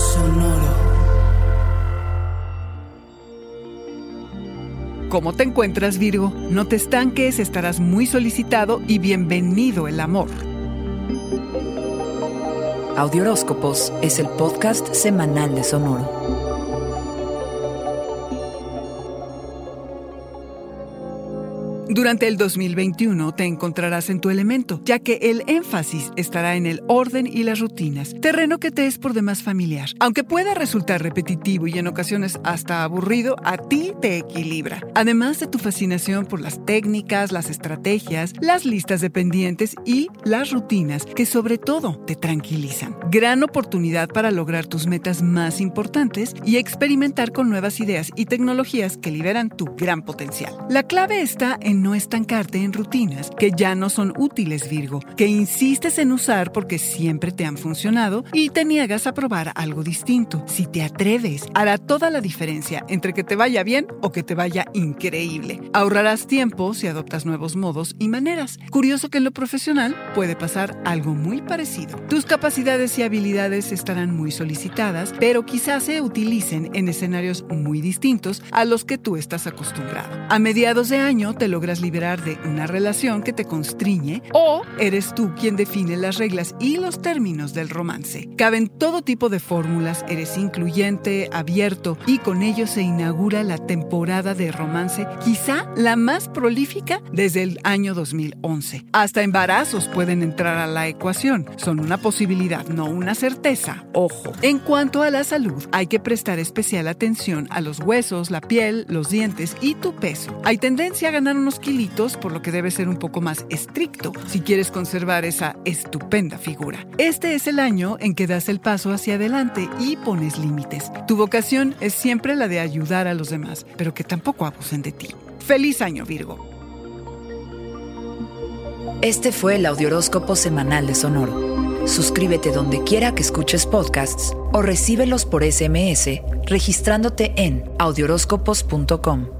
Sonoro. ¿Cómo te encuentras, Virgo? No te estanques, estarás muy solicitado y bienvenido el amor. Audioróscopos es el podcast semanal de Sonoro. Durante el 2021 te encontrarás en tu elemento, ya que el énfasis estará en el orden y las rutinas, terreno que te es por demás familiar. Aunque pueda resultar repetitivo y en ocasiones hasta aburrido, a ti te equilibra. Además de tu fascinación por las técnicas, las estrategias, las listas de pendientes y las rutinas que sobre todo te tranquilizan. Gran oportunidad para lograr tus metas más importantes y experimentar con nuevas ideas y tecnologías que liberan tu gran potencial. La clave está en no estancarte en rutinas que ya no son útiles, Virgo, que insistes en usar porque siempre te han funcionado y te niegas a probar algo distinto. Si te atreves, hará toda la diferencia entre que te vaya bien o que te vaya increíble. Ahorrarás tiempo si adoptas nuevos modos y maneras. Curioso que en lo profesional puede pasar algo muy parecido. Tus capacidades y habilidades estarán muy solicitadas, pero quizás se utilicen en escenarios muy distintos a los que tú estás acostumbrado. A mediados de año te logras liberar de una relación que te constriñe o eres tú quien define las reglas y los términos del romance. Caben todo tipo de fórmulas, eres incluyente, abierto y con ello se inaugura la temporada de romance, quizá la más prolífica desde el año 2011. Hasta embarazos pueden entrar a la ecuación. Son una posibilidad, no una certeza. Ojo. En cuanto a la salud, hay que prestar especial atención a los huesos, la piel, los dientes y tu peso. Hay tendencia a ganar unos por lo que debe ser un poco más estricto si quieres conservar esa estupenda figura. Este es el año en que das el paso hacia adelante y pones límites. Tu vocación es siempre la de ayudar a los demás, pero que tampoco abusen de ti. ¡Feliz año, Virgo! Este fue el Audioróscopo Semanal de Sonoro. Suscríbete donde quiera que escuches podcasts o recíbelos por SMS registrándote en audioróscopos.com.